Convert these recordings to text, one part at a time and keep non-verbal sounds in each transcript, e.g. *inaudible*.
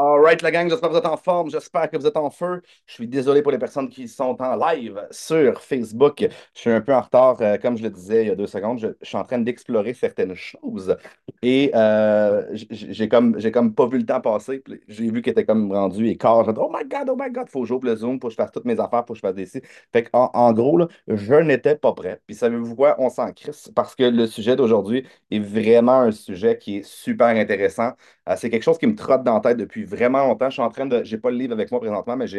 Alright, la gang, j'espère que vous êtes en forme, j'espère que vous êtes en feu. Je suis désolé pour les personnes qui sont en live sur Facebook. Je suis un peu en retard, euh, comme je le disais il y a deux secondes. Je, suis en train d'explorer certaines choses et euh, j'ai comme, comme pas vu le temps passer. J'ai vu qu'il était comme rendu et quart. J'ai dit, oh my God, oh my God, faut que j'ouvre le Zoom, faut que je fasse toutes mes affaires, faut que je fasse des sites. Fait en gros, là, je n'étais pas prêt. Puis savez-vous quoi? On s'en crisse parce que le sujet d'aujourd'hui est vraiment un sujet qui est super intéressant. Euh, c'est quelque chose qui me trotte dans la tête depuis vraiment longtemps. Je suis en train de, j'ai pas le livre avec moi présentement, mais je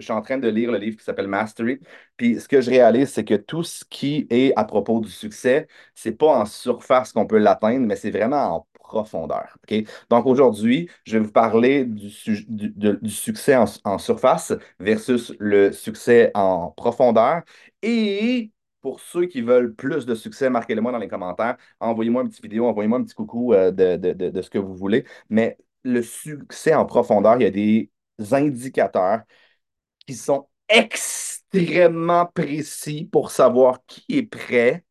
suis en train de lire le livre qui s'appelle Mastery. Puis ce que je réalise, c'est que tout ce qui est à propos du succès, c'est pas en surface qu'on peut l'atteindre, mais c'est vraiment en profondeur. Donc aujourd'hui, je vais vous parler du, du, du succès en, en surface versus le succès en profondeur. Et pour ceux qui veulent plus de succès, marquez-le moi dans les commentaires. Envoyez-moi une petite vidéo, envoyez-moi un petit coucou euh, de, de de- de ce que vous voulez. Mais le succès en profondeur, il y a des indicateurs qui sont extrêmement précis pour savoir qui est prêt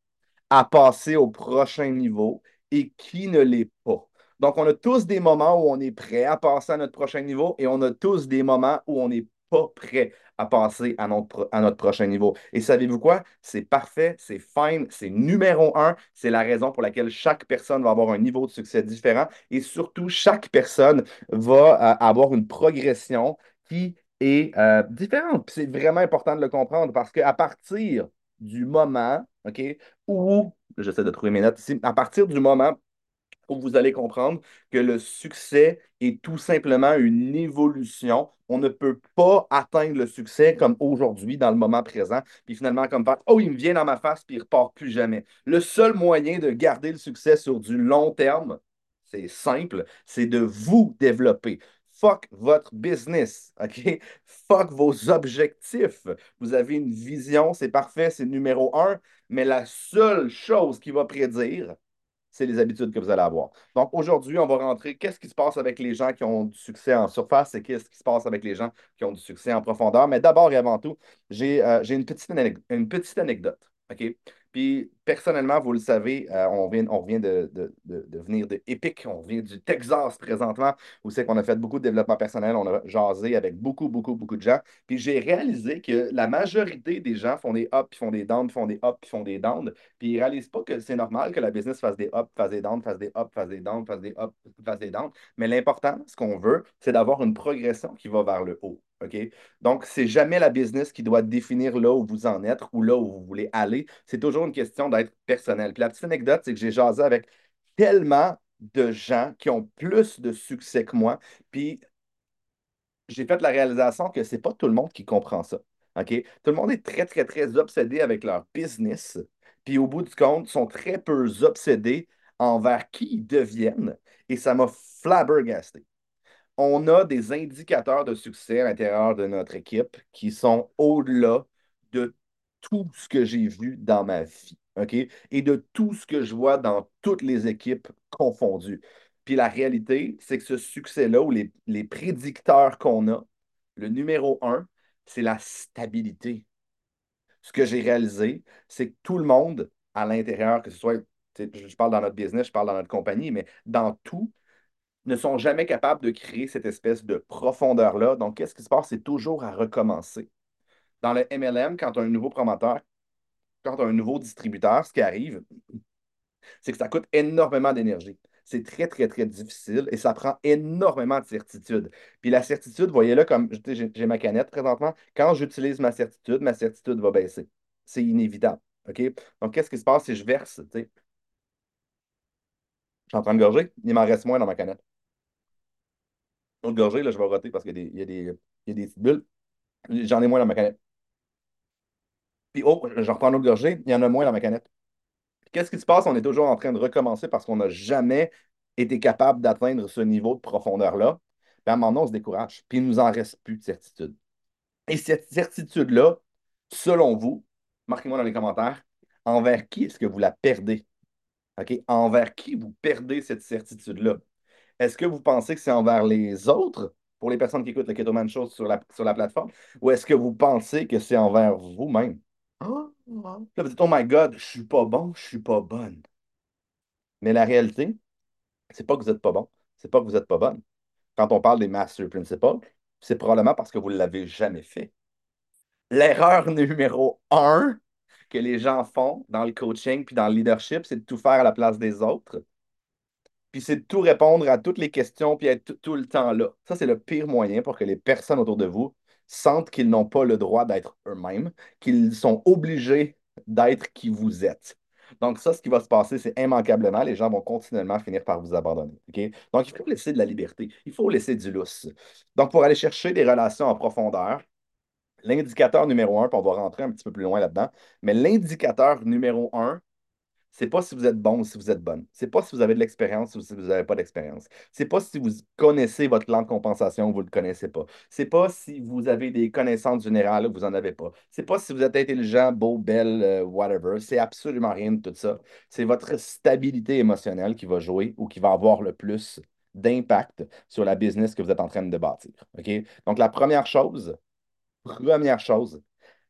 à passer au prochain niveau et qui ne l'est pas. Donc, on a tous des moments où on est prêt à passer à notre prochain niveau et on a tous des moments où on n'est pas prêt à passer à notre, prochain niveau. Et savez-vous quoi? C'est parfait, c'est fine, c'est numéro un. C'est la raison pour laquelle chaque personne va avoir un niveau de succès différent et surtout, chaque personne va euh, avoir une progression qui est euh, différente. C'est vraiment important de le comprendre parce qu'à partir du moment, OK, où, j'essaie de trouver mes notes ici, à partir du moment vous allez comprendre que le succès est tout simplement une évolution. On ne peut pas atteindre le succès comme aujourd'hui, dans le moment présent, puis finalement comme faire, oh, il me vient dans ma face, puis il repart plus jamais. Le seul moyen de garder le succès sur du long terme, c'est simple, c'est de vous développer. Fuck votre business, *laughs* OK? Fuck vos objectifs. Vous avez une vision, c'est parfait, c'est numéro un, mais la seule chose qui va prédire, c'est les habitudes que vous allez avoir. Donc aujourd'hui, on va rentrer. Qu'est-ce qui se passe avec les gens qui ont du succès en surface et qu'est-ce qui se passe avec les gens qui ont du succès en profondeur? Mais d'abord et avant tout, j'ai euh, une petite, une petite anecdote. OK? Puis personnellement, vous le savez, euh, on vient, de, venir de Epic, on vient du Texas présentement, où c'est qu'on a fait beaucoup de développement personnel, on a jasé avec beaucoup, beaucoup, beaucoup de gens. Puis j'ai réalisé que la majorité des gens font des ups, font des downs, font des ups, puis font des downs. Puis ils réalisent pas que c'est normal que la business fasse des ups, fasse des downs, fasse des ups, fasse des downs, fasse des ups, fasse des downs. Mais l'important, ce qu'on veut, c'est d'avoir une progression qui va vers le haut. OK? Donc, c'est jamais la business qui doit définir là où vous en êtes ou là où vous voulez aller. C'est toujours une question d'être personnel. Puis la petite anecdote, c'est que j'ai jasé avec tellement de gens qui ont plus de succès que moi. Puis j'ai fait la réalisation que c'est pas tout le monde qui comprend ça. OK? Tout le monde est très, très, très obsédé avec leur business. Puis au bout du compte, sont très peu obsédés envers qui ils deviennent. Et ça m'a flabbergasté. On a des indicateurs de succès à l'intérieur de notre équipe qui sont au-delà de tout ce que j'ai vu dans ma vie. Et de tout ce que je vois dans toutes les équipes confondues. Puis la réalité, c'est que ce succès-là, ou les, les prédicteurs qu'on a, le numéro un, c'est la stabilité. Ce que j'ai réalisé, c'est que tout le monde à l'intérieur, que ce soit, je parle dans notre business, je parle dans notre compagnie, mais dans tout, ne sont jamais capables de créer cette espèce de profondeur-là. Donc, qu'est-ce qui se passe? C'est toujours à recommencer. Dans le MLM, quand tu as un nouveau promoteur, quand tu as un nouveau distributeur, ce qui arrive, c'est que ça coûte énormément d'énergie. C'est très, très, très difficile et ça prend énormément de certitude. Puis la certitude, voyez-le comme, j'ai ma canette présentement. Quand j'utilise ma certitude, ma certitude va baisser. C'est inévitable. Donc, qu'est-ce qui se passe si je verse? Je suis en train de gorger, il m'en reste moins dans ma canette. L'autre gorgée, là, je vais roter parce qu'il y a des, petites bulles. J'en ai moins dans ma canette. Puis, oh, je reprends l'autre gorgée, il y en a moins dans ma canette. Qu'est-ce qui se passe? On est toujours en train de recommencer parce qu'on n'a jamais été capable d'atteindre ce niveau de profondeur-là. Puis à un moment donné, on se décourage. Puis il ne nous en reste plus de certitude. Et cette certitude-là, selon vous, marquez-moi dans les commentaires, envers qui est-ce que vous la perdez? Envers qui vous perdez cette certitude-là? Est-ce que vous pensez que c'est envers les autres, pour les personnes qui écoutent le Ketoman Show sur la, sur la plateforme, ou est-ce que vous pensez que c'est envers vous-même? Ah! Là, vous dites, oh my God, je suis pas bon, je suis pas bonne. Mais la réalité, c'est pas que vous n'êtes pas bon, c'est pas que vous n'êtes pas bonne. quand on parle des Master Principles, c'est probablement parce que vous ne l'avez jamais fait. L'erreur numéro un que les gens font dans le coaching puis dans le leadership, c'est de tout faire à la place des autres. Puis c'est de tout répondre à toutes les questions puis être tout, le temps là. Ça, c'est le pire moyen pour que les personnes autour de vous sentent qu'ils n'ont pas le droit d'être eux-mêmes, qu'ils sont obligés d'être qui vous êtes. Donc, ça, ce qui va se passer, c'est immanquablement, les gens vont continuellement finir par vous abandonner. Donc, il faut laisser de la liberté. Il faut laisser du lousse. Donc, pour aller chercher des relations en profondeur, l'indicateur numéro un, puis on va rentrer un petit peu plus loin là-dedans, mais l'indicateur numéro un, c'est pas si vous êtes bon ou si vous êtes bonne. C'est pas si vous avez de l'expérience ou si vous n'avez pas d'expérience. C'est pas si vous connaissez votre plan de compensation ou vous ne le connaissez pas. C'est pas si vous avez des connaissances générales ou vous n'en avez pas. C'est pas si vous êtes intelligent, beau, belle, euh, whatever. C'est absolument rien de tout ça. C'est votre stabilité émotionnelle qui va jouer ou qui va avoir le plus d'impact sur la business que vous êtes en train de bâtir. Donc, la première chose, première chose,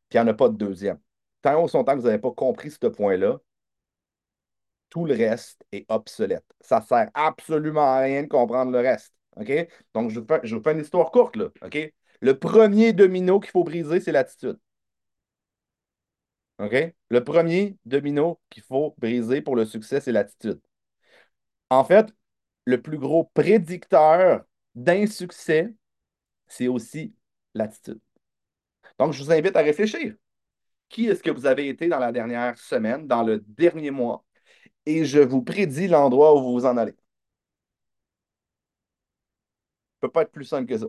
puis il n'y en a pas de deuxième. Tant au son temps que vous n'avez pas compris ce point-là, tout le reste est obsolète. Ça ne sert absolument à rien de comprendre le reste. OK? Donc, je vous fais, une histoire courte. OK? Le premier domino qu'il faut briser, c'est l'attitude. OK? Le premier domino qu'il faut briser pour le succès, c'est l'attitude. En fait, le plus gros prédicteur d'insuccès, c'est aussi l'attitude. Donc, je vous invite à réfléchir. Qui est-ce que vous avez été dans la dernière semaine, dans le dernier mois, et je vous prédis l'endroit où vous vous en allez. Ça ne peut pas être plus simple que ça.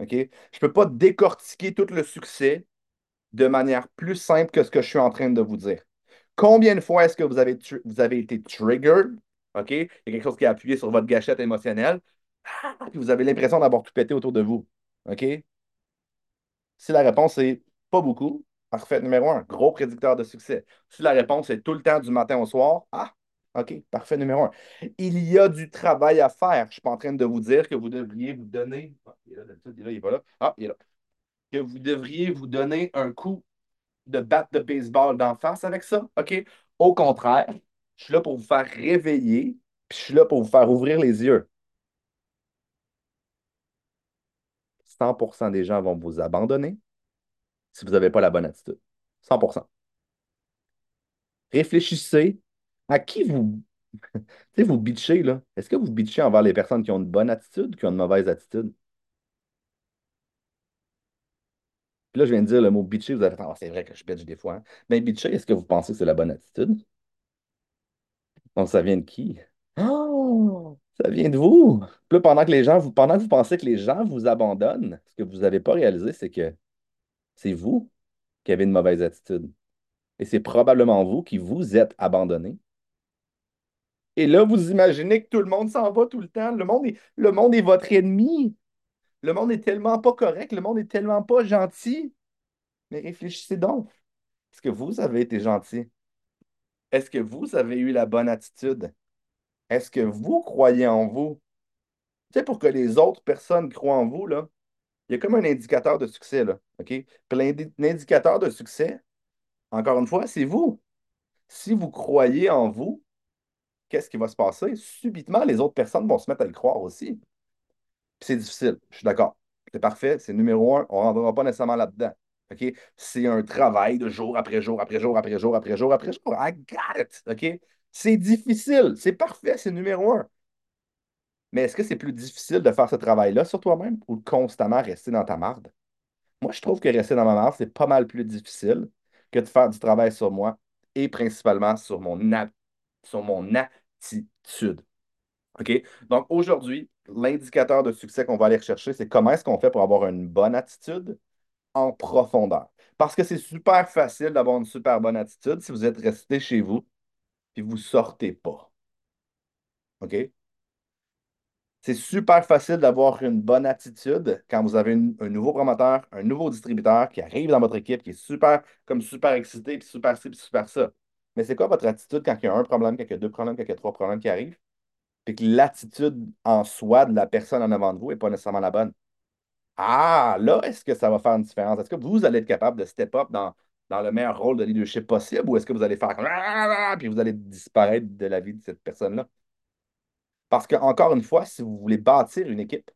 Je ne peux pas décortiquer tout le succès de manière plus simple que ce que je suis en train de vous dire. Combien de fois est-ce que vous avez, vous été triggered? OK? Il y a quelque chose qui a appuyé sur votre gâchette émotionnelle. Ah, puis vous avez l'impression d'avoir tout pété autour de vous. Si la réponse est pas beaucoup, Parfait numéro un, gros prédicteur de succès. Si la réponse est tout le temps du matin au soir, ah, OK, parfait numéro un. Il y a du travail à faire. Je ne suis pas en train de vous dire que vous devriez vous donner. Ah, il est là, il est pas là. Ah, il est là. Que vous devriez vous donner un coup de batte de baseball d'en face avec ça. OK? Au contraire, je suis là pour vous faire réveiller, puis je suis là pour vous faire ouvrir les yeux. 100% des gens vont vous abandonner si vous n'avez pas la bonne attitude. 100% Réfléchissez à qui vous. *laughs* tu sais, vous bitchez, là. Est-ce que vous bitchez envers les personnes qui ont une bonne attitude ou qui ont une mauvaise attitude? Puis là, je viens de dire le mot bitcher, vous avez fait, ah, c'est vrai que je bitch des fois. Hein. Mais bitcher, est-ce que vous pensez que c'est la bonne attitude? Donc, ça vient de qui? Oh, ça vient de vous. Puis là, pendant que les gens pendant que vous pensez que les gens vous abandonnent, ce que vous n'avez pas réalisé, c'est que c'est vous qui avez une mauvaise attitude. Et c'est probablement vous qui vous êtes abandonné. Et là, vous imaginez que tout le monde s'en va tout le temps. Le monde est, le monde est votre ennemi. Le monde est tellement pas correct. Le monde est tellement pas gentil. Mais réfléchissez donc. Est-ce que vous avez été gentil? Est-ce que vous avez eu la bonne attitude? Est-ce que vous croyez en vous? Tu sais, pour que les autres personnes croient en vous, là, il y a comme un indicateur de succès, là. Puis l'indicateur de succès, encore une fois, c'est vous. Si vous croyez en vous, qu'est-ce qui va se passer? Subitement, les autres personnes vont se mettre à y croire aussi. C'est difficile, je suis d'accord. C'est parfait, c'est numéro un, on ne rentrera pas nécessairement là-dedans. C'est un travail de jour après jour, après jour, après jour, après jour, après jour. I got it. C'est difficile, c'est parfait, c'est numéro un. Mais est-ce que c'est plus difficile de faire ce travail-là sur toi-même ou constamment rester dans ta marde? Moi, je trouve que rester dans ma marde, c'est pas mal plus difficile que de faire du travail sur moi et principalement sur mon, attitude. OK? Donc, aujourd'hui, l'indicateur de succès qu'on va aller rechercher, c'est comment est-ce qu'on fait pour avoir une bonne attitude en profondeur? Parce que c'est super facile d'avoir une super bonne attitude si vous êtes resté chez vous et vous ne sortez pas. OK? C'est super facile d'avoir une bonne attitude quand vous avez un nouveau promoteur, un nouveau distributeur qui arrive dans votre équipe, qui est super, comme super excité, puis super ci, puis super ça. Mais c'est quoi votre attitude quand il y a un problème, quand il y a deux problèmes, quand il y a trois problèmes qui arrivent? Puis que l'attitude en soi de la personne en avant de vous n'est pas nécessairement la bonne. Ah, là, est-ce que ça va faire une différence? Est-ce que vous allez être capable de step up dans, dans le meilleur rôle de leadership possible ou est-ce que vous allez faire comme puis vous allez disparaître de la vie de cette personne-là? Parce que, encore une fois, si vous voulez bâtir une équipe,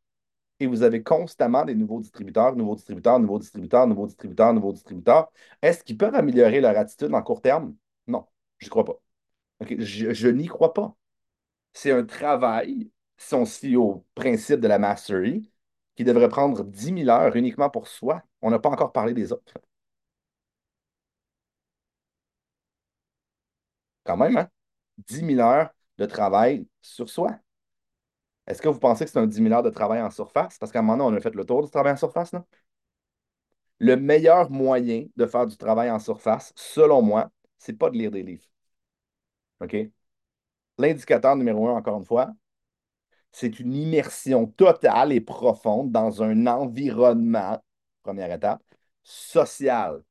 et vous avez constamment des nouveaux distributeurs, nouveaux distributeurs, nouveaux distributeurs, nouveaux distributeurs, nouveaux distributeurs, est-ce qu'ils peuvent améliorer leur attitude en court terme? Non, je ne crois pas. Je, n'y crois pas. C'est un travail, si on se au principe de la mastery, qui devrait prendre dix mille heures uniquement pour soi. On n'a pas encore parlé des autres. Quand même, hein? dix mille heures de travail sur soi. Est-ce que vous pensez que c'est un dix mille heures de travail en surface? Parce qu'à un moment on a fait le tour du travail en surface, non? Le meilleur moyen de faire du travail en surface, selon moi, c'est pas de lire des livres. OK? L'indicateur numéro un, encore une fois, c'est une immersion totale et profonde dans un environnement, première étape, social.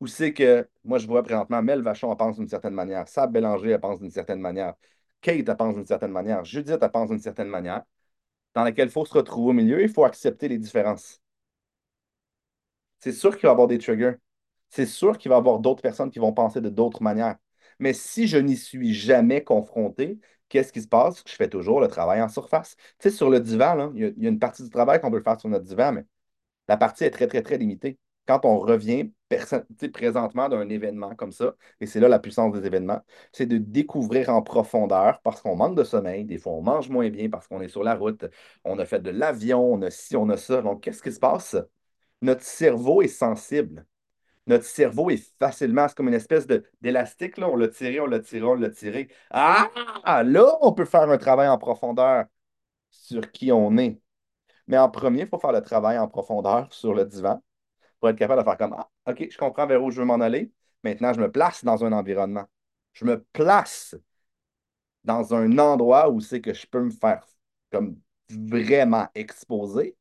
Où c'est que, moi, je vois présentement, Mel Vachon, pense d'une certaine manière, Sab Bélanger, elle pense d'une certaine manière, Kate, pense d'une certaine manière, Judith, elle pense d'une certaine manière, dans laquelle il faut se retrouver au milieu, il faut accepter les différences. C'est sûr qu'il va y avoir des triggers. C'est sûr qu'il va y avoir d'autres personnes qui vont penser de d'autres manières. Mais si je n'y suis jamais confronté, qu'est-ce qui se passe? Je fais toujours le travail en surface. Tu sais, sur le divan, il y a une partie du travail qu'on peut faire sur notre divan, mais la partie est très, très, très limitée. Quand on revient présentement d'un événement comme ça, et c'est là la puissance des événements, c'est de découvrir en profondeur parce qu'on manque de sommeil, des fois on mange moins bien parce qu'on est sur la route, on a fait de l'avion, on a ci, on a ça. Donc, qu'est-ce qui se passe? Notre cerveau est sensible. Notre cerveau est facilement, c'est comme une espèce d'élastique. On l'a tiré, on l'a tiré, on l'a tiré. Ah! Là, on peut faire un travail en profondeur sur qui on est. Mais en premier, il faut faire le travail en profondeur sur le divan pour être capable de faire comme, ah, OK, je comprends vers où je veux m'en aller. Maintenant, je me place dans un environnement. Je me place dans un endroit où c'est que je peux me faire comme vraiment exposer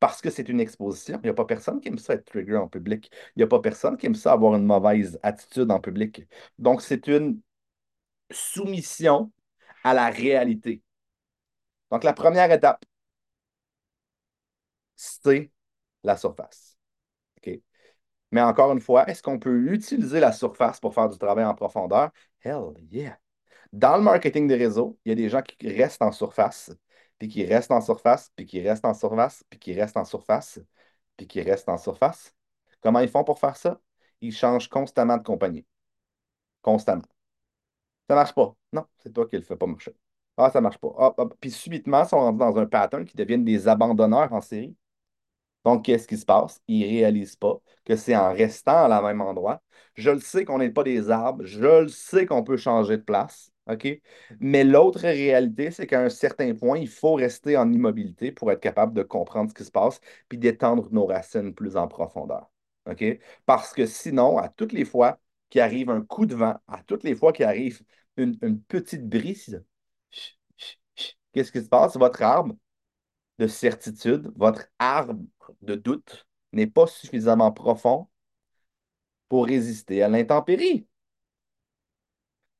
parce que c'est une exposition. Il n'y a pas personne qui aime ça être trigger en public. Il n'y a pas personne qui aime ça avoir une mauvaise attitude en public. Donc, c'est une soumission à la réalité. Donc, la première étape, c'est la surface. Mais encore une fois, est-ce qu'on peut utiliser la surface pour faire du travail en profondeur? Hell yeah! Dans le marketing des réseaux, il y a des gens qui restent en surface, puis qui restent en surface, puis qui restent en surface, puis qui restent en surface, puis qui restent en surface. Comment ils font pour faire ça? Ils changent constamment de compagnie. Constamment. Ça marche pas. Non, c'est toi qui le fais pas marcher. Ah, ça marche pas. Ah, ah, Puis subitement, ils sont rendus dans un pattern qui deviennent des abandonneurs en série. Donc, qu'est-ce qui se passe? Ils ne réalisent pas que c'est en restant à la même endroit. Je le sais qu'on n'est pas des arbres, je le sais qu'on peut changer de place, OK? Mais l'autre réalité, c'est qu'à un certain point, il faut rester en immobilité pour être capable de comprendre ce qui se passe puis d'étendre nos racines plus en profondeur, OK? Parce que sinon, à toutes les fois qu'il arrive un coup de vent, à toutes les fois qu'il arrive une, une petite brise, qu'est-ce qui se passe? Votre arbre de certitude, votre arbre de doute n'est pas suffisamment profond pour résister à l'intempérie.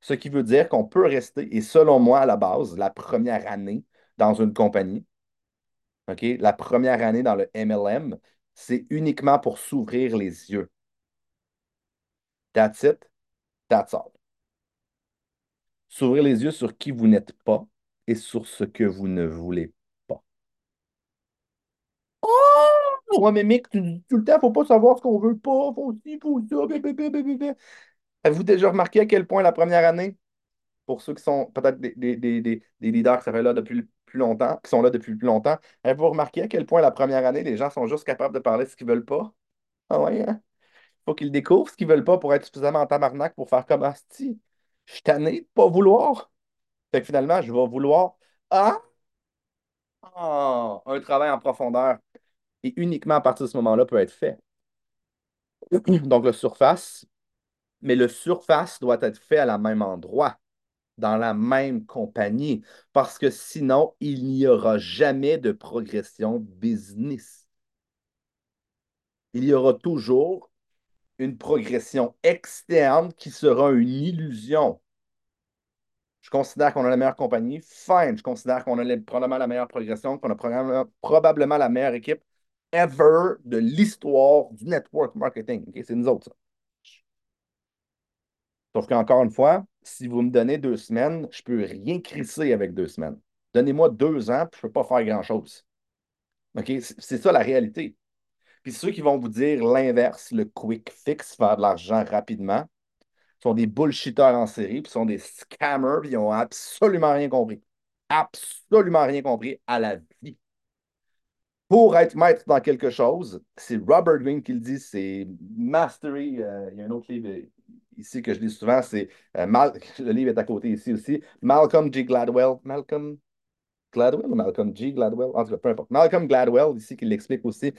Ce qui veut dire qu'on peut rester, et selon moi, à la base, la première année dans une compagnie, OK, la première année dans le MLM, c'est uniquement pour s'ouvrir les yeux. That's it, that's all. S'ouvrir les yeux sur qui vous n'êtes pas et sur ce que vous ne voulez Oh! Mais mec, tu tout le temps, faut pas savoir ce qu'on veut pas, faut ci, faut ça. Avez-vous déjà remarqué à quel point la première année, pour ceux qui sont peut-être des, des- des- des- leaders qui sont là depuis plus longtemps, qui sont là depuis plus longtemps, avez-vous remarqué à quel point la première année, les gens sont juste capables de parler ce qu'ils veulent pas? Ah ouais, hein? Faut qu'ils découvrent ce qu'ils veulent pas pour être suffisamment en tabarnak pour faire comme Asti. Je suis tanné de pas vouloir. Fait que finalement, je vais vouloir ah, ah, un travail en profondeur. Et uniquement à partir de ce moment-là peut être fait. *clears throat* Donc, le surface, mais le surface doit être fait à la même endroit, dans la même compagnie, parce que sinon, il n'y aura jamais de progression business. Il y aura toujours une progression externe qui sera une illusion. Je considère qu'on a la meilleure compagnie. Fine. Je considère qu'on a probablement la meilleure progression, qu'on a probablement la meilleure équipe ever de l'histoire du network marketing. C'est nous autres, ça. Sauf qu'encore une fois, si vous me donnez deux semaines, je peux rien crisser avec deux semaines. Donnez-moi deux ans, je ne peux pas faire grand-chose. C'est ça la réalité. Puis ceux qui vont vous dire l'inverse, le quick fix, faire de l'argent rapidement, sont des bullshitters en série, puis sont des scammers, puis ils n'ont absolument rien compris. Absolument rien compris à la vie. Pour être maître dans quelque chose, c'est Robert Greene qui le dit, c'est Mastery. euh, il y a un autre livre ici que je lis souvent, c'est euh, *laughs* le livre est à côté ici aussi. Malcolm G. Gladwell. Malcolm Gladwell ou Malcolm G. Gladwell? En tout cas, peu importe. Malcolm Gladwell, ici, qui l'explique aussi.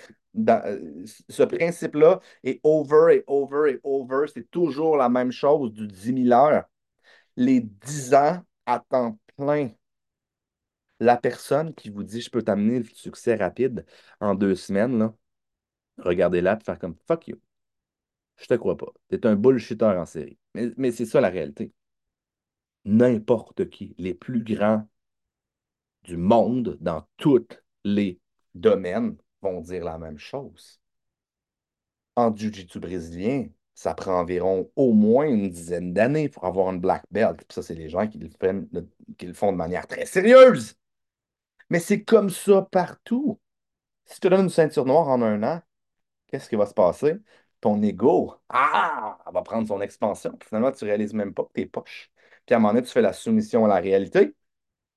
Euh, ce principe-là est over et over et over. C'est toujours la même chose du dix mille heures. Les 10 ans à temps plein. La personne qui vous dit je peux t'amener le succès rapide en deux semaines, là, regardez-la et faire comme fuck you. Je te crois pas. T'es un bullshitter en série. Mais, c'est ça la réalité. N'importe qui, les plus grands du monde dans tous les domaines vont dire la même chose. En jiu-jitsu brésilien, ça prend environ au moins une dizaine d'années pour avoir une black belt. Puis ça, c'est les gens qui le font de manière très sérieuse. Mais c'est comme ça partout. Si tu te donnes une ceinture noire en un an, qu'est-ce qui va se passer? Ton ego, ah, va prendre son expansion. Puis finalement, tu réalises même pas que t'es poche. Puis à un moment donné, tu fais la soumission à la réalité.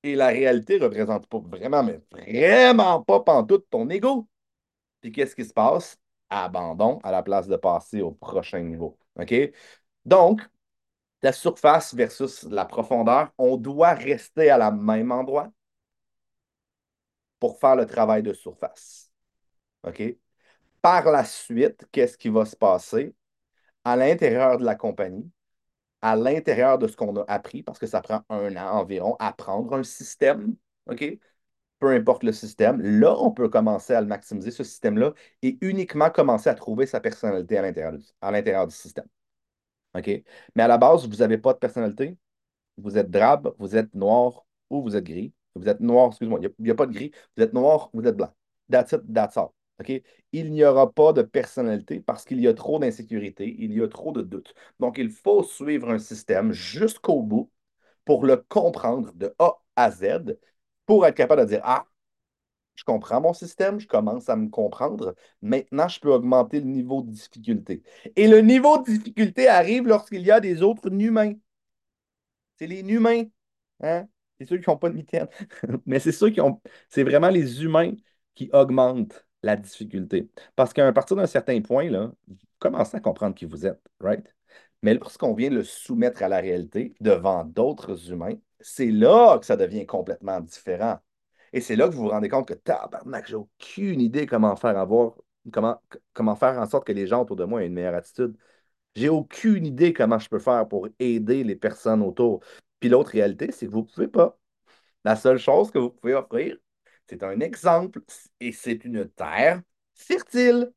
Et la réalité ne représente pas vraiment, mais vraiment pas pantoute ton ego. Puis qu'est-ce qui se passe? Abandon à la place de passer au prochain niveau. OK? Donc, la surface versus la profondeur, on doit rester à la même endroit pour faire le travail de surface. OK? Par la suite, qu'est-ce qui va se passer? À l'intérieur de la compagnie, à l'intérieur de ce qu'on a appris, parce que ça prend un an environ, apprendre un système, OK? Peu importe le système, là, on peut commencer à le maximiser, ce système-là, et uniquement commencer à trouver sa personnalité à l'intérieur du, du système. OK? Mais à la base, vous n'avez pas de personnalité, vous êtes drabe, vous êtes noir ou vous êtes gris. Vous êtes noir, excuse-moi, il n'y a, pas de gris, vous êtes noir, vous êtes blanc. That's it, that's all. Il n'y aura pas de personnalité parce qu'il y a trop d'insécurité, il y a trop de doutes. Donc, il faut suivre un système jusqu'au bout pour le comprendre de A à Z pour être capable de dire Ah, je comprends mon système, je commence à me comprendre. Maintenant, je peux augmenter le niveau de difficulté. Et le niveau de difficulté arrive lorsqu'il y a des autres humains. C'est les humains. Hein? C'est ceux qui n'ont pas de mitaine. *laughs* Mais c'est ceux qui ont. C'est vraiment les humains qui augmentent la difficulté. Parce qu'à partir d'un certain point, là, vous commencez à comprendre qui vous êtes, right? Mais lorsqu'on vient le soumettre à la réalité devant d'autres humains, c'est là que ça devient complètement différent. Et c'est là que vous vous rendez compte que tabarnak, j'ai aucune idée comment faire avoir, comment, comment faire en sorte que les gens autour de moi aient une meilleure attitude. J'ai aucune idée comment je peux faire pour aider les personnes autour. Puis l'autre réalité, c'est que vous ne pouvez pas. La seule chose que vous pouvez offrir, c'est un exemple et c'est une terre fertile.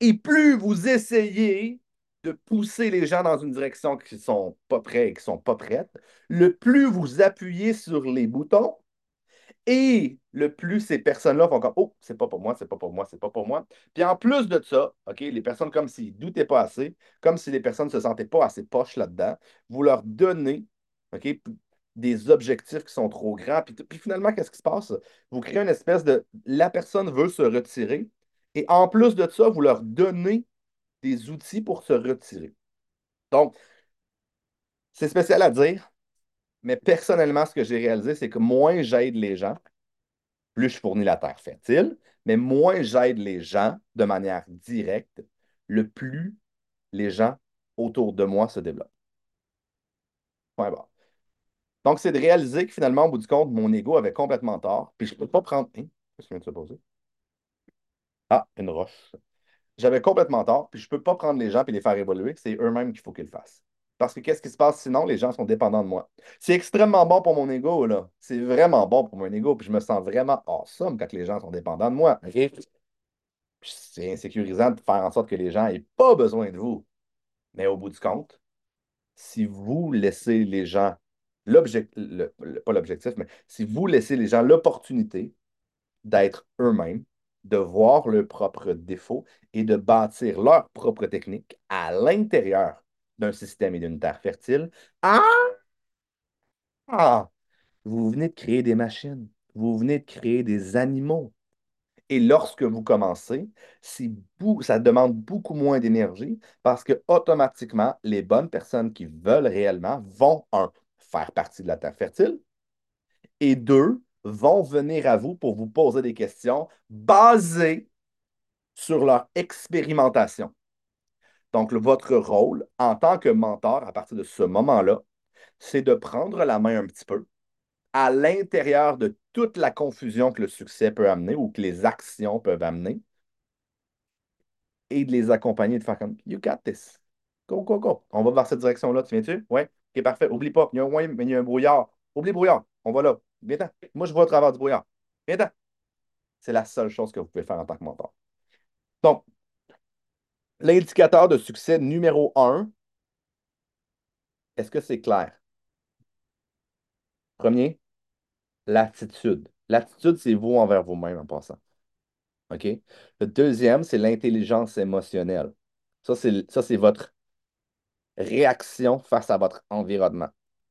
Et plus vous essayez de pousser les gens dans une direction qui ne sont pas prêts et qui ne sont pas prêtes, le plus vous appuyez sur les boutons et le plus ces personnes-là font comme Oh, c'est pas pour moi, c'est pas pour moi, c'est pas pour moi. Puis en plus de ça, OK, les personnes comme s'ils doutaient pas assez, comme si les personnes ne se sentaient pas assez poches là-dedans, vous leur donnez Des objectifs qui sont trop grands. Puis, puis finalement, qu'est-ce qui se passe? Vous créez une espèce de la personne veut se retirer. Et en plus de ça, vous leur donnez des outils pour se retirer. Donc, c'est spécial à dire, mais personnellement, ce que j'ai réalisé, c'est que moins j'aide les gens, plus je fournis la terre fertile, mais moins j'aide les gens de manière directe, le plus les gens autour de moi se développent. Point barre. Donc, c'est de réaliser que finalement, au bout du compte, mon ego avait complètement tort, puis je ne peux pas prendre. Hein? Qu'est-ce qui vient de se poser? Ah, une roche. J'avais complètement tort, puis je ne peux pas prendre les gens et les faire évoluer, c'est eux-mêmes qu'il faut qu'ils le fassent. Parce que qu'est-ce qui se passe sinon? Les gens sont dépendants de moi. C'est extrêmement bon pour mon ego, là. C'est vraiment bon pour mon ego, puis je me sens vraiment awesome quand les gens sont dépendants de moi. C'est insécurisant de faire en sorte que les gens n'aient pas besoin de vous. Mais au bout du compte, si vous laissez les gens l'objectif, pas l'objectif, mais si vous laissez les gens l'opportunité d'être eux-mêmes, de voir leurs propres défauts et de bâtir leur propre technique à l'intérieur d'un système et d'une terre fertile, ah! ah! Vous venez de créer des machines, vous venez de créer des animaux. Et lorsque vous commencez, ça demande beaucoup moins d'énergie parce que automatiquement, les bonnes personnes qui veulent réellement vont, un, faire partie de la terre fertile et deux, vont venir à vous pour vous poser des questions basées sur leur expérimentation. Donc, votre rôle en tant que mentor à partir de ce moment-là, c'est de prendre la main un petit peu à l'intérieur de toute la confusion que le succès peut amener ou que les actions peuvent amener et de les accompagner, de faire comme You got this. Go, go, go. On va vers cette direction-là, tu viens-tu? Ouais. Ok, parfait. Oublie pas, il y a un, ouais, mais il y a un brouillard. Oublie le brouillard. On va là. Viens-t'en. Moi, je vois au travers du brouillard. Viens-t'en. C'est la seule chose que vous pouvez faire en tant que mentor. Donc, l'indicateur de succès numéro un, est-ce que c'est clair? Premier, l'attitude. L'attitude, c'est vous envers vous-même en passant. OK? Le deuxième, c'est l'intelligence émotionnelle. Ça, c'est votre réaction face à votre environnement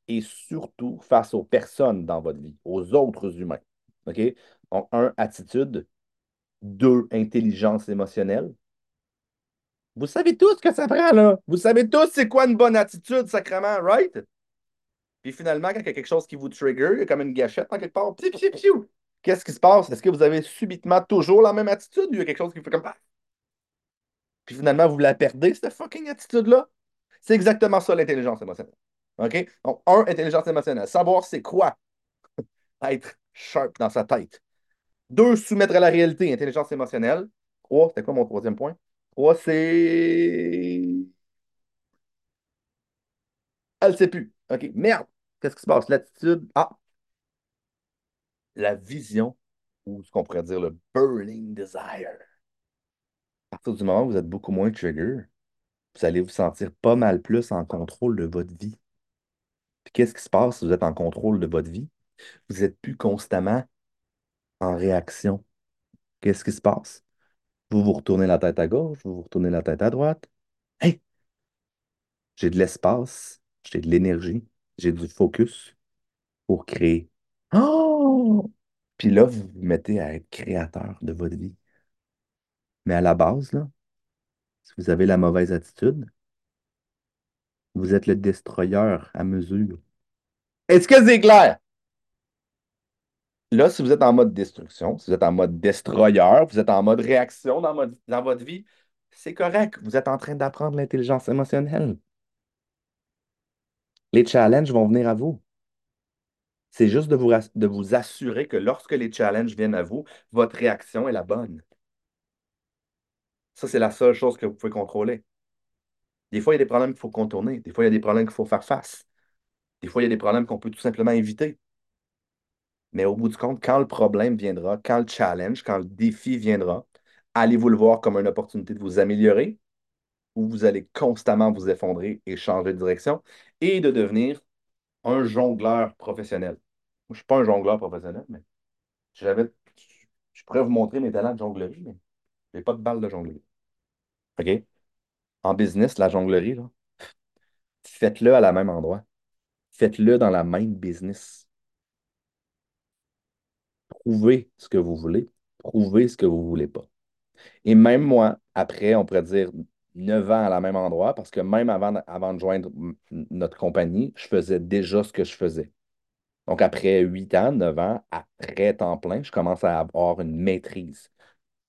et surtout face aux personnes dans votre vie, aux autres humains. OK? Donc, un, attitude. Deux, intelligence émotionnelle. Vous savez tous ce que ça prend, là. Vous savez tous c'est quoi une bonne attitude, sacrément, right? Puis finalement, quand il y a quelque chose qui vous trigger, il y a comme une gâchette en quelque part. Piou, piou, piou. Qu'est-ce qui se passe? Est-ce que vous avez subitement toujours la même attitude ou il y a quelque chose qui fait comme... Ah! Puis finalement, vous la perdez, cette fucking attitude-là? C'est exactement ça, l'intelligence émotionnelle. OK? Donc, un, intelligence émotionnelle. Savoir c'est quoi *laughs* être sharp dans sa tête. Deux, soumettre à la réalité, intelligence émotionnelle. Trois, c'était quoi mon troisième point? Trois, c'est. Elle sait plus. OK, merde. Qu'est-ce qui se passe? L'attitude. Ah, la vision, ou ce qu'on pourrait dire le burning desire. À partir du moment où vous êtes beaucoup moins trigger, vous allez vous sentir pas mal plus en contrôle de votre vie. Puis qu'est-ce qui se passe si vous êtes en contrôle de votre vie? Vous n'êtes plus constamment en réaction. Qu'est-ce qui se passe? Vous vous retournez la tête à gauche, vous vous retournez la tête à droite. Hey, j'ai de l'espace, j'ai de l'énergie, j'ai du focus pour créer. Oh! Puis là, vous vous mettez à être créateur de votre vie. Mais à la base, là, si vous avez la mauvaise attitude, vous êtes le destroyer à mesure. Est-ce que c'est clair? Là, si vous êtes en mode destruction, si vous êtes en mode destroyer, vous êtes en mode réaction dans, votre- vie, c'est correct. Vous êtes en train d'apprendre l'intelligence émotionnelle. Les challenges vont venir à vous. C'est juste de vous assurer que lorsque les challenges viennent à vous, votre réaction est la bonne. Ça, c'est la seule chose que vous pouvez contrôler. Des fois, il y a des problèmes qu'il faut contourner. Des fois, il y a des problèmes qu'il faut faire face. Des fois, il y a des problèmes qu'on peut tout simplement éviter. Mais au bout du compte, quand le problème viendra, quand le challenge, quand le défi viendra, allez-vous le voir comme une opportunité de vous améliorer ou vous allez constamment vous effondrer et changer de direction et de devenir un jongleur professionnel? Moi, je ne suis pas un jongleur professionnel, mais j'avais, je pourrais vous montrer mes talents de jonglerie, mais je n'ai pas de balle de jonglerie. OK? En business, la jonglerie, faites-le à la même endroit. Faites-le dans la même business. Prouvez ce que vous voulez. Prouvez ce que vous ne voulez pas. Et même moi, après, on pourrait dire 9 ans à la même endroit, parce que même avant, avant de joindre notre compagnie, je faisais déjà ce que je faisais. Donc, après 8 ans, 9 ans, après temps plein, je commence à avoir une maîtrise.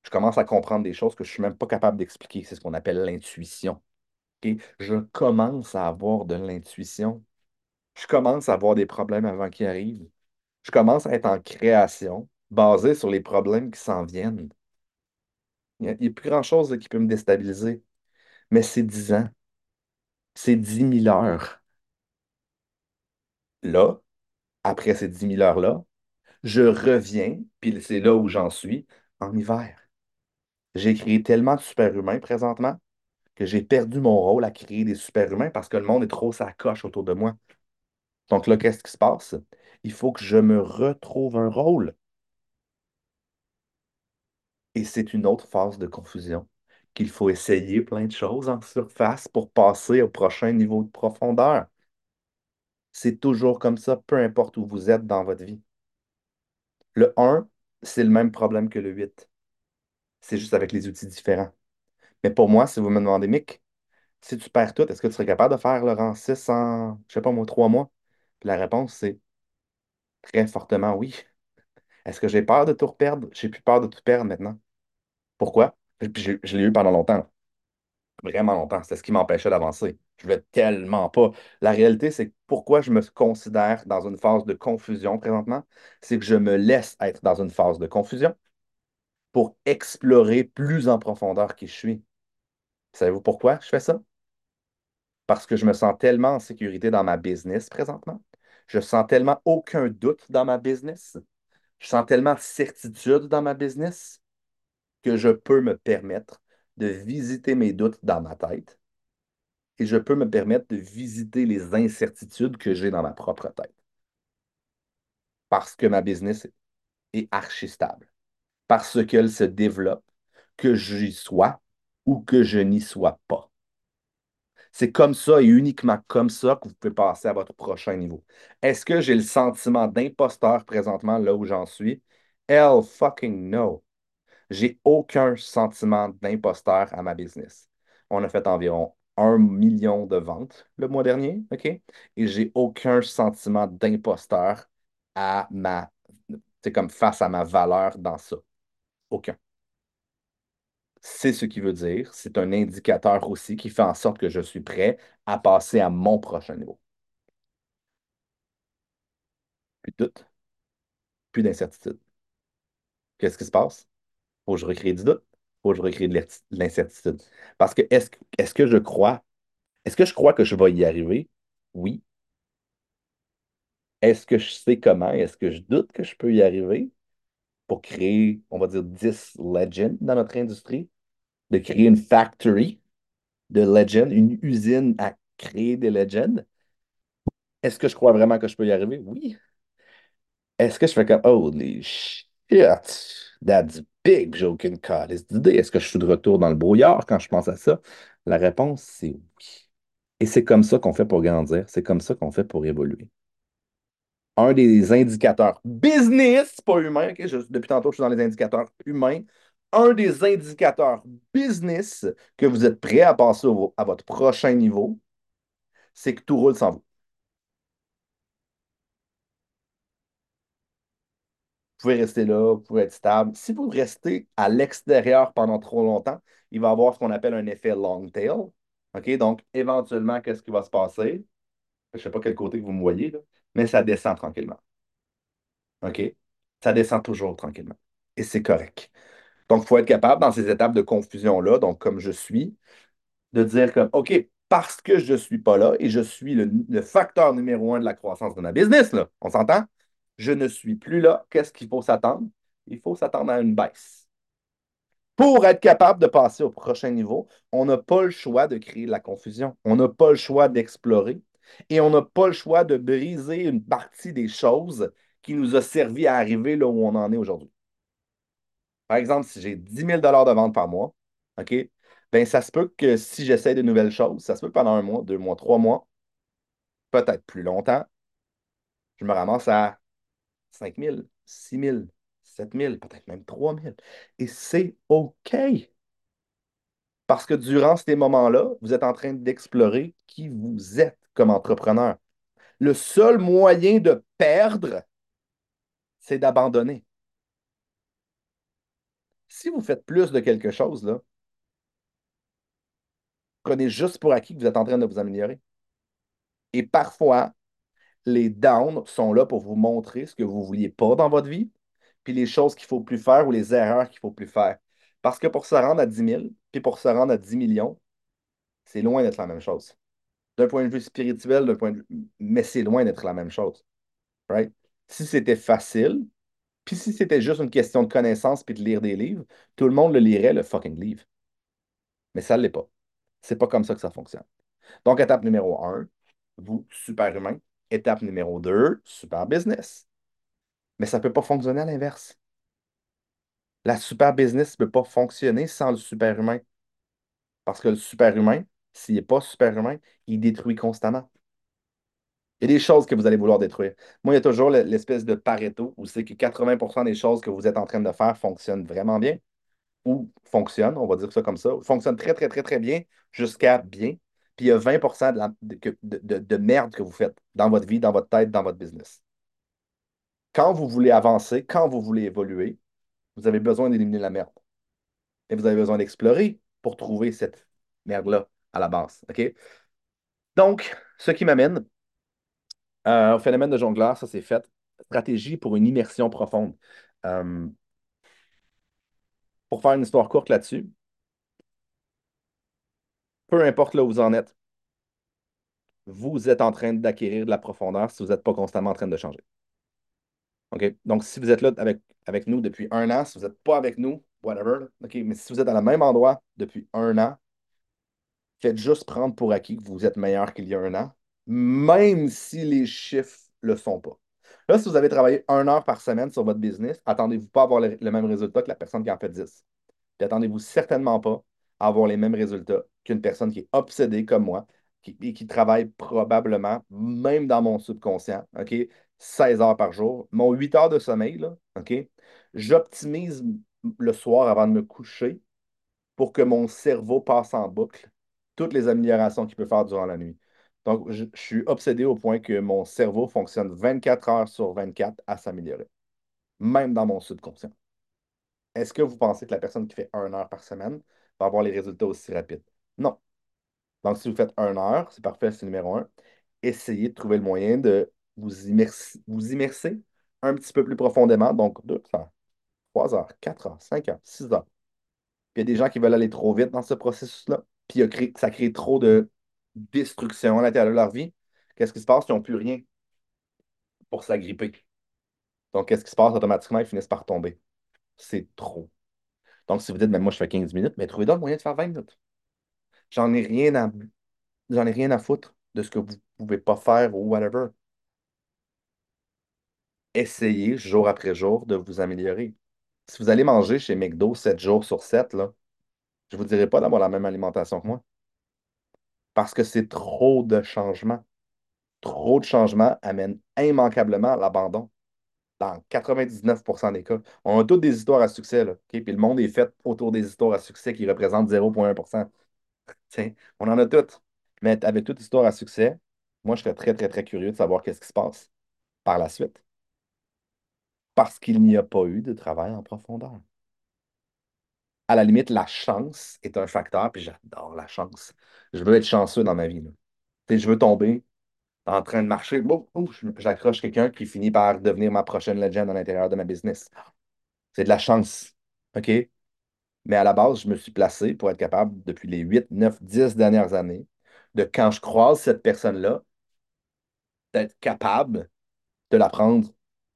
Je commence à comprendre des choses que je ne suis même pas capable d'expliquer. C'est ce qu'on appelle l'intuition. Je commence à avoir de l'intuition. Je commence à avoir des problèmes avant qu'ils arrivent. Je commence à être en création, basé sur les problèmes qui s'en viennent. Il n'y a, plus grand-chose qui peut me déstabiliser. Mais c'est 10 ans, c'est dix mille heures. Là, après ces dix mille heures-là, je reviens, puis c'est là où j'en suis, en hiver. J'ai créé tellement de super-humains présentement que j'ai perdu mon rôle à créer des super-humains parce que le monde est trop sa coche autour de moi. Donc là, qu'est-ce qui se passe? Il faut que je me retrouve un rôle. Et c'est une autre phase de confusion qu'il faut essayer plein de choses en surface pour passer au prochain niveau de profondeur. C'est toujours comme ça, peu importe où vous êtes dans votre vie. Le un, c'est le même problème que le 8. C'est juste avec les outils différents. Mais pour moi, si vous me demandez, Mick, si tu perds tout, est-ce que tu serais capable de faire le rang 6 en, je sais pas moi, trois mois? La réponse, c'est très fortement oui. *laughs* Est-ce que j'ai peur de tout perdre? J'ai plus peur de tout perdre maintenant. Pourquoi? Puis je, l'ai eu pendant longtemps. Vraiment longtemps. C'est ce qui m'empêchait d'avancer. Je voulais tellement pas. La réalité, c'est pourquoi je me considère dans une phase de confusion présentement, c'est que je me laisse être dans une phase de confusion pour explorer plus en profondeur qui je suis. Savez-vous pourquoi je fais ça? Parce que je me sens tellement en sécurité dans ma business présentement. Je sens tellement aucun doute dans ma business. Je sens tellement de certitude dans ma business que je peux me permettre de visiter mes doutes dans ma tête et je peux me permettre de visiter les incertitudes que j'ai dans ma propre tête. Parce que ma business est archi stable. Parce qu'elle se développe, que j'y sois ou que je n'y sois pas. C'est comme ça et uniquement comme ça que vous pouvez passer à votre prochain niveau. Est-ce que j'ai le sentiment d'imposteur présentement là où j'en suis? Hell fucking no. J'ai aucun sentiment d'imposteur à ma business. On a fait environ un million de ventes le mois dernier, OK? Et j'ai aucun sentiment d'imposteur à ma, c'est comme face à ma valeur dans ça. Aucun. C'est ce qui veut dire, c'est un indicateur aussi qui fait en sorte que je suis prêt à passer à mon prochain niveau. Plus de doute, plus d'incertitude. Qu'est-ce qui se passe? Faut que je recrée du doute, faut que je recrée de l'incertitude. Parce que est-ce est que je crois, est-ce que je crois que je vais y arriver? Oui. Est-ce que je sais comment? Est-ce que je doute que je peux y arriver? Pour créer, on va dire, 10 legends dans notre industrie? De créer une factory de legends, une usine à créer des legends? Est-ce que je crois vraiment que je peux y arriver? Oui. Est-ce que je fais comme, holy shit, that's big joking call. Est-ce que je suis de retour dans le brouillard quand je pense à ça? La réponse, c'est oui. Et c'est comme ça qu'on fait pour grandir, c'est comme ça qu'on fait pour évoluer. Un des indicateurs business, pas humain, depuis tantôt je suis dans les indicateurs humains, un des indicateurs business que vous êtes prêt à passer à votre prochain niveau, c'est que tout roule sans vous. Vous pouvez rester là, vous pouvez être stable. Si vous restez à l'extérieur pendant trop longtemps, il va y avoir ce qu'on appelle un effet long tail. Donc, éventuellement, qu'est-ce qui va se passer? Je ne sais pas quel côté que vous me voyez, là, mais ça descend tranquillement. OK? Ça descend toujours tranquillement. Et c'est correct. Donc, il faut être capable, dans ces étapes de confusion-là, donc comme je suis, de dire comme, OK, parce que je ne suis pas là et je suis le, le, facteur numéro un de la croissance de ma business, là, on s'entend? Je ne suis plus là. Qu'est-ce qu'il faut s'attendre? Il faut s'attendre à une baisse. Pour être capable de passer au prochain niveau, on n'a pas le choix de créer de la confusion. On n'a pas le choix d'explorer. Et on n'a pas le choix de briser une partie des choses qui nous a servi à arriver là où on en est aujourd'hui. Par exemple, si j'ai 10 000 de vente par mois, OK, ben ça se peut que si j'essaie de nouvelles choses, ça se peut que pendant un mois, deux mois, trois mois, peut-être plus longtemps, je me ramasse à 5 000, 6 000, 7 000, peut-être même 3 000. Et c'est OK. Parce que durant ces moments-là, vous êtes en train d'explorer qui vous êtes comme entrepreneur. Le seul moyen de perdre, c'est d'abandonner. Si vous faites plus de quelque chose, là, prenez juste pour acquis que vous êtes en train de vous améliorer. Et parfois, les downs sont là pour vous montrer ce que vous ne vouliez pas dans votre vie, puis les choses qu'il ne faut plus faire ou les erreurs qu'il ne faut plus faire. Parce que pour se rendre à 10 000, puis pour se rendre à 10 millions, c'est loin d'être la même chose. D'un point de vue spirituel, d'un point de vue... mais c'est loin d'être la même chose. Right? Si c'était facile, puis si c'était juste une question de connaissance puis de lire des livres, tout le monde le lirait, le fucking livre. Mais ça ne l'est pas. C'est pas comme ça que ça fonctionne. Donc, étape numéro un, vous, super humain. Étape numéro deux, super business. Mais ça ne peut pas fonctionner à l'inverse. La super business ne peut pas fonctionner sans le super humain. Parce que le super humain, s'il n'est pas super humain, il détruit constamment. Il y a des choses que vous allez vouloir détruire. Moi, il y a toujours l'espèce de Pareto où c'est que 80% des choses que vous êtes en train de faire fonctionnent vraiment bien. ou fonctionne, on va dire ça comme ça, fonctionne très, très, très, très bien jusqu'à bien. Puis il y a 20 de, la- de, que- de- de- de merde que vous faites dans votre vie, dans votre tête, dans votre business. Quand vous voulez avancer, quand vous voulez évoluer, vous avez besoin d'éliminer la merde. Et vous avez besoin d'explorer pour trouver cette merde-là à la base. Donc, ce qui m'amène euh, au phénomène de jongleur, ça c'est fait. Stratégie pour une immersion profonde. Euh, pour faire une histoire courte là-dessus, peu importe là où vous en êtes, vous êtes en train d'acquérir de la profondeur si vous n'êtes pas constamment en train de changer. Donc, si vous êtes là avec, avec nous depuis un an, si vous n'êtes pas avec nous, whatever? Mais si vous êtes à le même endroit depuis un an, faites juste prendre pour acquis que vous êtes meilleur qu'il y a un an, même si les chiffres ne le sont pas. Là, si vous avez travaillé une heure par semaine sur votre business, attendez-vous pas à avoir le, même résultat que la personne qui en fait 10. Puis attendez-vous certainement pas à avoir les mêmes résultats qu'une personne qui est obsédée comme moi qui, et qui travaille probablement, même dans mon subconscient, OK, 16 heures par jour. Mon 8 heures de sommeil, là, OK, j'optimise le soir avant de me coucher pour que mon cerveau passe en boucle toutes les améliorations qu'il peut faire durant la nuit. Donc, je, suis obsédé au point que mon cerveau fonctionne 24 heures sur 24 à s'améliorer, même dans mon subconscient. Est-ce que vous pensez que la personne qui fait une heure par semaine va avoir les résultats aussi rapides? Non. Donc, si vous faites une heure, c'est parfait, c'est numéro un. Essayez de trouver le moyen de vous immerser, vous immerser un petit peu plus profondément. Donc, deux heures, trois heures, quatre heures, cinq heures, six heures. Puis il y a des gens qui veulent aller trop vite dans ce processus-là. Puis ça crée trop de destruction à l'intérieur de leur vie. Qu'est-ce qui se passe? Ils n'ont plus rien pour s'agripper. Donc, qu'est-ce qui se passe? Automatiquement, ils finissent par tomber. C'est trop. Donc, si vous dites, mais moi, je fais 15 minutes, mais trouvez donc le moyen de faire 20 minutes. J'en ai rien à, j'en ai rien à foutre de ce que vous ne pouvez pas faire ou whatever. Essayez jour après jour de vous améliorer. Si vous allez manger chez McDo 7 jours sur 7, là, je ne vous dirai pas d'avoir la même alimentation que moi. Parce que c'est trop de changements. Trop de changements amènent immanquablement l'abandon. Dans 99% des cas. On a toutes des histoires à succès, là? Puis le monde est fait autour des histoires à succès qui représentent 0,1%. *laughs* Tiens, on en a toutes. Mais avec toute histoire à succès, moi, je serais très, très, très curieux de savoir qu'est-ce qui se passe par la suite. Parce qu'il n'y a pas eu de travail en profondeur. À la limite, la chance est un facteur, puis j'adore la chance. Je veux être chanceux dans ma vie. là. Je veux tomber en train de marcher. J'accroche quelqu'un qui finit par devenir ma prochaine legend à l'intérieur de ma business. C'est de la chance. OK? Mais à la base, je me suis placé pour être capable, depuis les 8, 9, 10 dernières années, de quand je croise cette personne-là, d'être capable de la prendre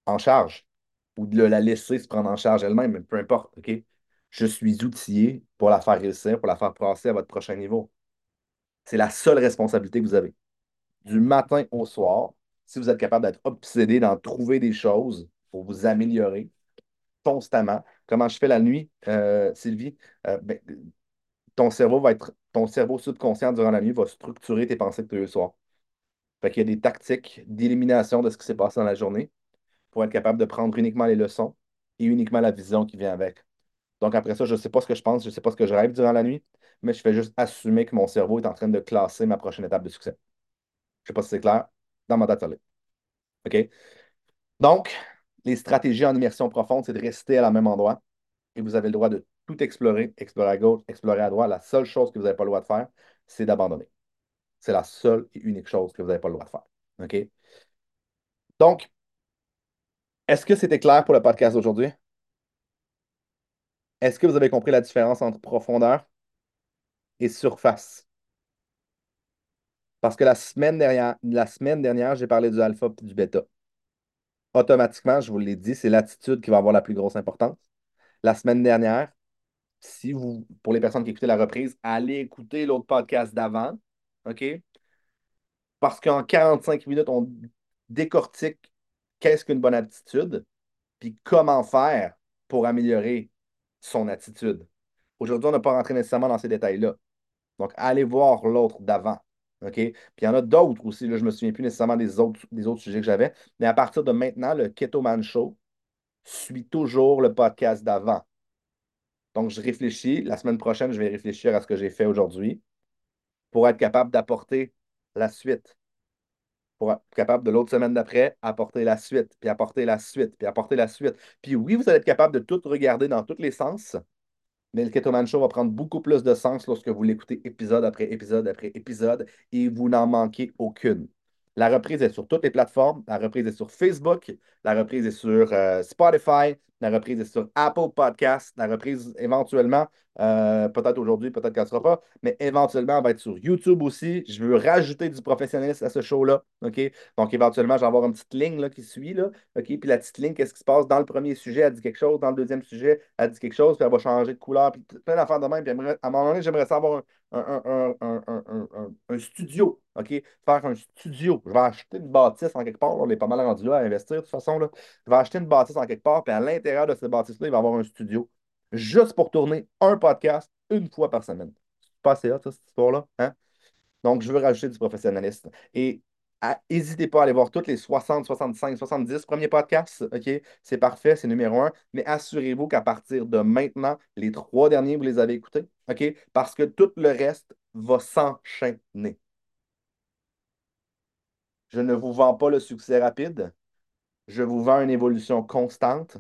en charge ou de la laisser se prendre en charge elle-même, peu importe, OK? Je suis outillé pour la faire réussir, pour la faire passer à votre prochain niveau. C'est la seule responsabilité que vous avez. Du matin au soir, si vous êtes capable d'être obsédé d'en trouver des choses pour vous améliorer constamment, comment je fais la nuit, euh, Sylvie, euh, ben, ton cerveau va être, ton cerveau subconscient durant la nuit va structurer tes pensées que tu as le soir. Fait qu'il y a des tactiques d'élimination de ce qui s'est passé dans la journée pour être capable de prendre uniquement les leçons et uniquement la vision qui vient avec. Donc après ça, je ne sais pas ce que je pense, je ne sais pas ce que je rêve durant la nuit, mais je fais juste assumer que mon cerveau est en train de classer ma prochaine étape de succès. Je ne sais pas si c'est clair. Dans ma date, l'est. OK? Donc, les stratégies en immersion profonde, c'est de rester à la même endroit et vous avez le droit de tout explorer, explorer à gauche, explorer à droite. La seule chose que vous n'avez pas le droit de faire, c'est d'abandonner. C'est la seule et unique chose que vous n'avez pas le droit de faire. OK? Donc, est-ce que c'était clair pour le podcast d'aujourd'hui? Est-ce que vous avez compris la différence entre profondeur et surface? Parce que la semaine dernière, j'ai parlé du alpha et du bêta. Automatiquement, je vous l'ai dit, c'est l'attitude qui va avoir la plus grosse importance. La semaine dernière, si vous, pour les personnes qui écoutaient la reprise, allez écouter l'autre podcast d'avant, OK? Parce qu'en 45 minutes, on décortique qu'est-ce qu'une bonne attitude, puis comment faire pour améliorer son attitude. Aujourd'hui, on n'a pas rentré nécessairement dans ces détails-là. Donc, allez voir l'autre d'avant. OK? Puis il y en a d'autres aussi. Je ne me souviens plus nécessairement des autres, des autres sujets que j'avais. Mais à partir de maintenant, le Keto Man Show suit toujours le podcast d'avant. Donc, je réfléchis. La semaine prochaine, je vais réfléchir à ce que j'ai fait aujourd'hui pour être capable d'apporter la suite. Pour être capable de l'autre semaine d'après, apporter la suite, puis apporter la suite, puis apporter la suite. Puis oui, vous allez être capable de tout regarder dans tous les sens, mais le Ketoman Show va prendre beaucoup plus de sens lorsque vous l'écoutez épisode après épisode après épisode et vous n'en manquez aucune. La reprise est sur toutes les plateformes. La reprise est sur Facebook. La reprise est sur euh, Spotify. La reprise est sur Apple Podcasts. La reprise, éventuellement, euh, peut-être aujourd'hui, peut-être qu'elle ne sera pas, mais éventuellement, elle va être sur YouTube aussi. Je veux rajouter du professionnalisme à ce show-là. Donc, éventuellement, je vais avoir une petite ligne là, qui suit. Là? Puis la petite ligne, qu'est-ce qui se passe dans le premier sujet? Elle dit quelque chose. Dans le deuxième sujet, elle dit quelque chose. Puis elle va changer de couleur. Puis plein d'affaires de à un moment donné, j'aimerais savoir un, un, studio. OK? Faire un studio. Je vais acheter une bâtisse en quelque part. On est pas mal rendu là à investir de toute façon. Là. Je vais acheter une bâtisse en quelque part. Puis à l'intérieur de cette bâtisse-là, il va y avoir un studio juste pour tourner un podcast une fois par semaine. C'est pas assez hot, cette histoire-là. Hein? Donc, je veux rajouter du professionnalisme. Et n'hésitez pas à aller voir tous les 60, 65, 70 premiers podcasts. OK? C'est parfait, c'est numéro un. Mais assurez-vous qu'à partir de maintenant, les trois derniers, vous les avez écoutés. OK? Parce que tout le reste va s'enchaîner. Je ne vous vends pas le succès rapide. Je vous vends une évolution constante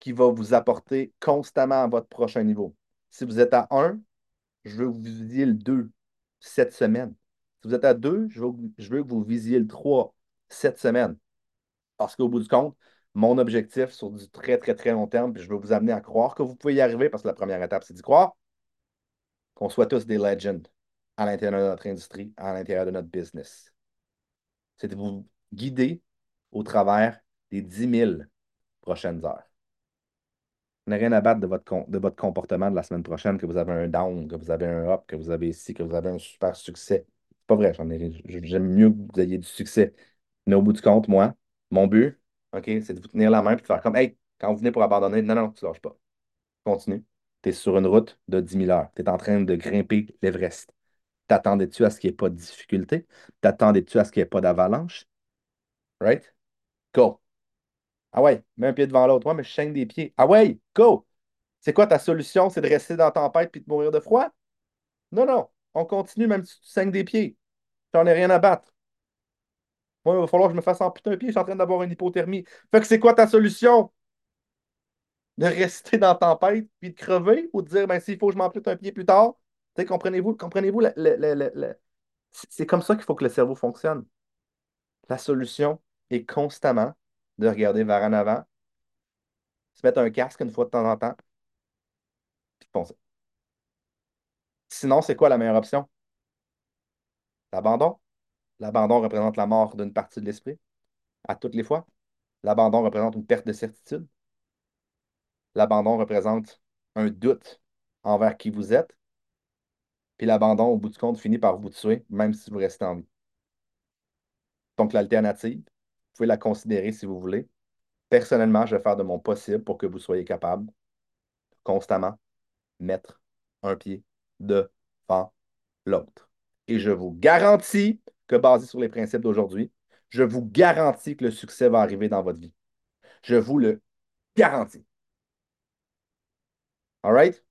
qui va vous apporter constamment à votre prochain niveau. Si vous êtes à 1, je veux que vous visiez le 2 cette semaine. Si vous êtes à 2, je veux, que vous visiez le 3 cette semaine. Parce qu'au bout du compte, mon objectif sur du très, très, très long terme, puis je veux vous amener à croire que vous pouvez y arriver, parce que la première étape, c'est d'y croire, qu'on soit tous des legends à l'intérieur de notre industrie, à l'intérieur de notre business. C'est de vous guider au travers des 10 000 prochaines heures. On n'a rien à battre de votre comportement de la semaine prochaine, que vous avez un down, que vous avez un up, que vous avez ici, que vous avez un super succès. Pas vrai, j'aime mieux que vous ayez du succès. Mais au bout du compte, moi, mon but, OK, c'est de vous tenir la main et de faire comme Hey, quand vous venez pour abandonner, non, non, tu lâches pas. Continue. Tu es sur une route de 10 000 heures. Tu es en train de grimper l'Everest. T'attendais-tu à ce qu'il n'y ait pas de difficulté? T'attendais-tu à ce qu'il n'y ait pas d'avalanche? Right? Go. Ah ouais, mets un pied devant l'autre. Ouais, mais je chaîne des pieds. Ah ouais, go! C'est quoi ta solution? C'est de rester dans la tempête puis de mourir de froid? Non, non. On continue même si tu saignes des pieds. J'en ai rien à battre. Moi, il va falloir que je me fasse amputer un pied. Je suis en train d'avoir une hypothermie. Fait que c'est quoi ta solution? De rester dans la tempête puis de crever ou de dire, ben, s'il faut que je m'ampute un pied plus tard? comprenez-vous, comprenez-vous, c'est comme ça qu'il faut que le cerveau fonctionne. La solution est constamment de regarder vers en avant, se mettre un casque une fois de temps en temps, puis foncer. Sinon, c'est quoi la meilleure option? L'abandon. L'abandon représente la mort d'une partie de l'esprit, à toutes les fois. L'abandon représente une perte de certitude. L'abandon représente un doute envers qui vous êtes. Puis l'abandon, au bout du compte, finit par vous tuer, même si vous restez en vie. Donc, l'alternative, vous pouvez la considérer si vous voulez. Personnellement, je vais faire de mon possible pour que vous soyez capable constamment mettre un pied devant l'autre. Et je vous garantis que basé sur les principes d'aujourd'hui, je vous garantis que le succès va arriver dans votre vie. Je vous le garantis. All right?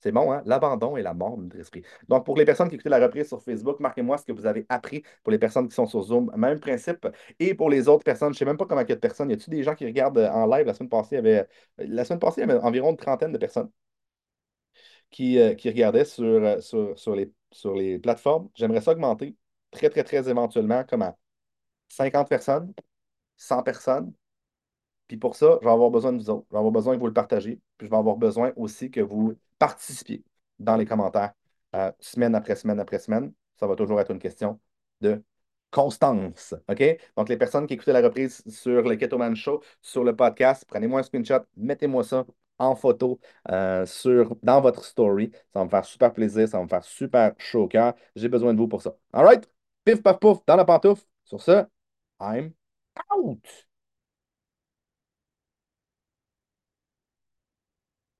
C'est bon, hein? L'abandon et la mort de notre esprit. Donc, pour les personnes qui écoutent la reprise sur Facebook, marquez-moi ce que vous avez appris. Pour les personnes qui sont sur Zoom, même principe. Et pour les autres personnes, je ne sais même pas comment il y a de personnes. Y a-t-il des gens qui regardent euh, en live? La semaine passée, il y avait, la semaine passée, il y avait environ une trentaine de personnes qui, euh, qui regardaient sur, euh, sur, sur, les, sur les plateformes. J'aimerais ça augmenter très, très, très éventuellement, comme à 50 personnes, 100 personnes. Puis pour ça, je vais avoir besoin de vous autres. Je vais avoir besoin que vous le partagez. Puis je vais avoir besoin aussi que vous participiez dans les commentaires euh, semaine après semaine après semaine. Ça va toujours être une question de constance. OK? Donc, les personnes qui écoutaient la reprise sur le Ketoman Show, sur le podcast, prenez-moi un screenshot, mettez-moi ça en photo euh, sur, dans votre story. Ça va me faire super plaisir, ça va me faire super chaud au cœur. J'ai besoin de vous pour ça. All right? Pif, paf, pouf, dans la pantoufle. Sur ce, I'm out!